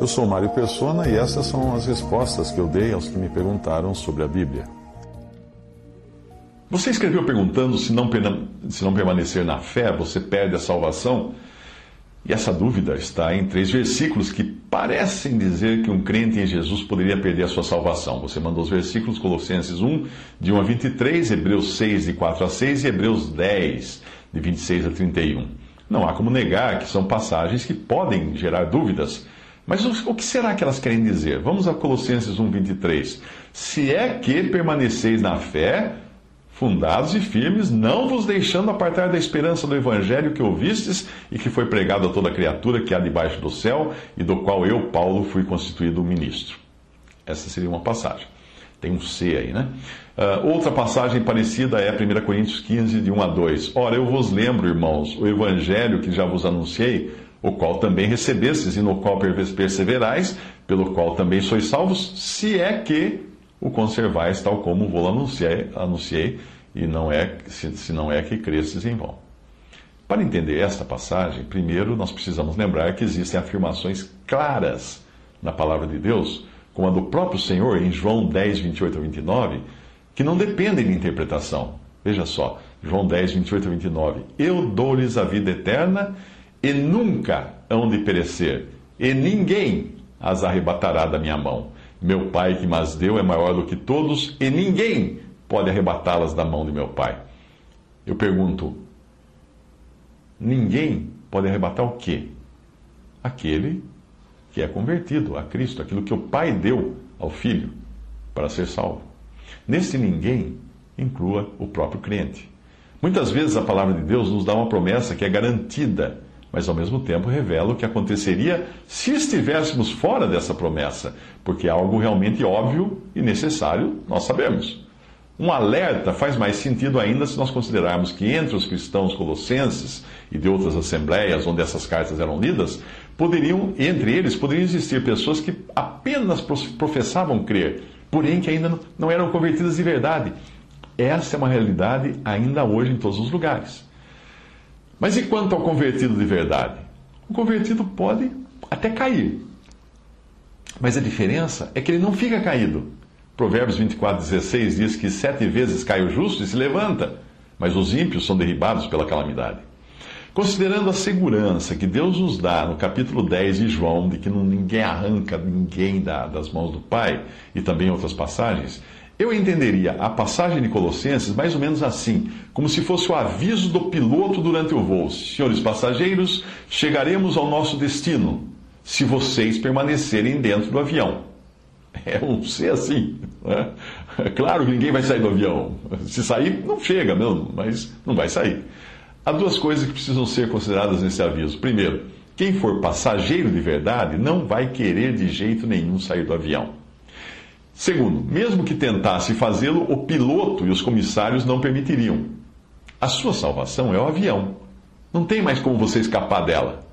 Eu sou Mário Persona e essas são as respostas que eu dei aos que me perguntaram sobre a Bíblia. Você escreveu perguntando se não, se não permanecer na fé você perde a salvação? E essa dúvida está em três versículos que parecem dizer que um crente em Jesus poderia perder a sua salvação. Você mandou os versículos Colossenses 1, de 1 a 23, Hebreus 6, de 4 a 6 e Hebreus 10, de 26 a 31. Não há como negar que são passagens que podem gerar dúvidas mas o que será que elas querem dizer? Vamos a Colossenses 1, 23. Se é que permaneceis na fé, fundados e firmes, não vos deixando apartar da esperança do evangelho que ouvistes e que foi pregado a toda criatura que há debaixo do céu e do qual eu, Paulo, fui constituído ministro. Essa seria uma passagem. Tem um C aí, né? Uh, outra passagem parecida é 1 Coríntios 15, de 1 a 2. Ora, eu vos lembro, irmãos, o evangelho que já vos anunciei o qual também recebestes e no qual perseverais, pelo qual também sois salvos, se é que o conservais tal como vou anunciei, anunciei e não é, se, se não é que cresces em vão. Para entender esta passagem, primeiro nós precisamos lembrar que existem afirmações claras na palavra de Deus, como a do próprio Senhor em João 10, 28 a 29, que não dependem de interpretação. Veja só, João 10, 28 a 29. Eu dou-lhes a vida eterna e nunca hão de perecer, e ninguém as arrebatará da minha mão. Meu Pai que mas deu é maior do que todos, e ninguém pode arrebatá-las da mão de meu Pai. Eu pergunto: ninguém pode arrebatar o quê? Aquele que é convertido a Cristo, aquilo que o Pai deu ao Filho para ser salvo. Nesse ninguém, inclua o próprio crente. Muitas vezes a palavra de Deus nos dá uma promessa que é garantida mas ao mesmo tempo revela o que aconteceria se estivéssemos fora dessa promessa, porque é algo realmente óbvio e necessário, nós sabemos. Um alerta faz mais sentido ainda se nós considerarmos que entre os cristãos colossenses e de outras assembleias onde essas cartas eram lidas, poderiam, entre eles, poderiam existir pessoas que apenas professavam crer, porém que ainda não eram convertidas de verdade. Essa é uma realidade ainda hoje em todos os lugares. Mas e quanto ao convertido de verdade? O convertido pode até cair. Mas a diferença é que ele não fica caído. Provérbios 24,16 diz que sete vezes cai o justo e se levanta, mas os ímpios são derribados pela calamidade. Considerando a segurança que Deus nos dá no capítulo 10 de João, de que ninguém arranca ninguém das mãos do Pai, e também outras passagens, eu entenderia a passagem de Colossenses mais ou menos assim, como se fosse o aviso do piloto durante o voo: Senhores passageiros, chegaremos ao nosso destino, se vocês permanecerem dentro do avião. É um ser assim. Né? É claro que ninguém vai sair do avião. Se sair, não chega mesmo, mas não vai sair. Há duas coisas que precisam ser consideradas nesse aviso. Primeiro, quem for passageiro de verdade não vai querer de jeito nenhum sair do avião. Segundo, mesmo que tentasse fazê-lo, o piloto e os comissários não permitiriam. A sua salvação é o avião. Não tem mais como você escapar dela.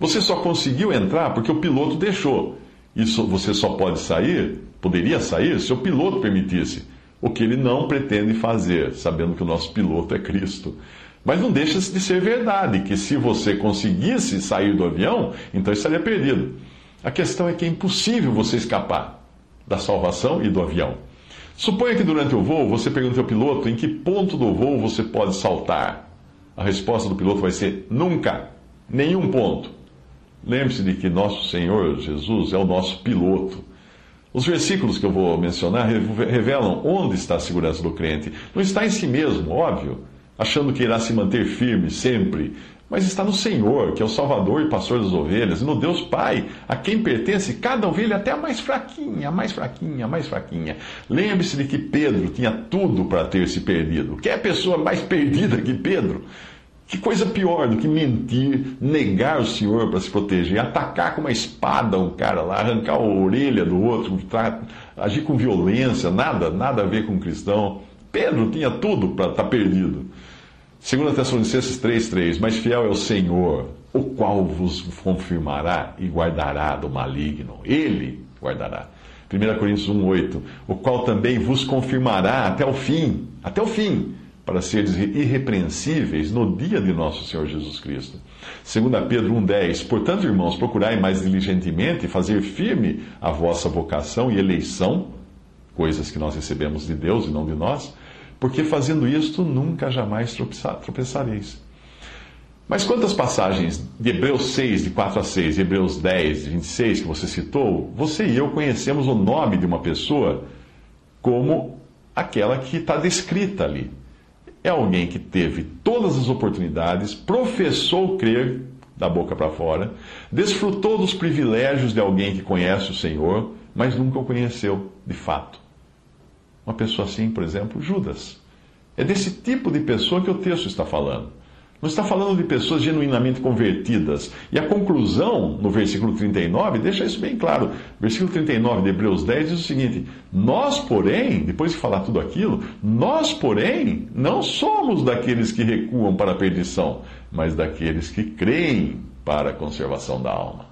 Você só conseguiu entrar porque o piloto deixou. E você só pode sair, poderia sair, se o piloto permitisse. O que ele não pretende fazer, sabendo que o nosso piloto é Cristo. Mas não deixa de ser verdade que se você conseguisse sair do avião, então estaria perdido. A questão é que é impossível você escapar da salvação e do avião. Suponha que durante o voo você pergunte ao piloto em que ponto do voo você pode saltar. A resposta do piloto vai ser nunca, nenhum ponto. Lembre-se de que nosso Senhor Jesus é o nosso piloto. Os versículos que eu vou mencionar revelam onde está a segurança do crente. Não está em si mesmo, óbvio, achando que irá se manter firme sempre, mas está no Senhor, que é o Salvador e pastor das ovelhas, e no Deus Pai, a quem pertence cada ovelha, até a mais fraquinha, a mais fraquinha, a mais fraquinha. Lembre-se de que Pedro tinha tudo para ter se perdido. Quem é pessoa mais perdida que Pedro? Que coisa pior do que mentir, negar o Senhor para se proteger, atacar com uma espada um cara lá, arrancar a orelha do outro, agir com violência, nada, nada a ver com um cristão. Pedro tinha tudo para estar tá perdido. 2 Tessalonicenses 3,3: Mas fiel é o Senhor, o qual vos confirmará e guardará do maligno. Ele guardará. 1 Coríntios 1,8: O qual também vos confirmará até o fim, até o fim para seres irrepreensíveis no dia de nosso Senhor Jesus Cristo. 2 Pedro 1,10 Portanto, irmãos, procurai mais diligentemente fazer firme a vossa vocação e eleição, coisas que nós recebemos de Deus e não de nós, porque fazendo isto nunca jamais tropeçareis. Mas quantas passagens de Hebreus 6, de 4 a 6, e Hebreus 10, de 26, que você citou, você e eu conhecemos o nome de uma pessoa como aquela que está descrita ali é alguém que teve todas as oportunidades, professou crer da boca para fora, desfrutou dos privilégios de alguém que conhece o Senhor, mas nunca o conheceu de fato. Uma pessoa assim, por exemplo, Judas. É desse tipo de pessoa que o texto está falando. Não está falando de pessoas genuinamente convertidas. E a conclusão, no versículo 39, deixa isso bem claro. Versículo 39 de Hebreus 10 diz o seguinte: Nós, porém, depois de falar tudo aquilo, nós, porém, não somos daqueles que recuam para a perdição, mas daqueles que creem para a conservação da alma.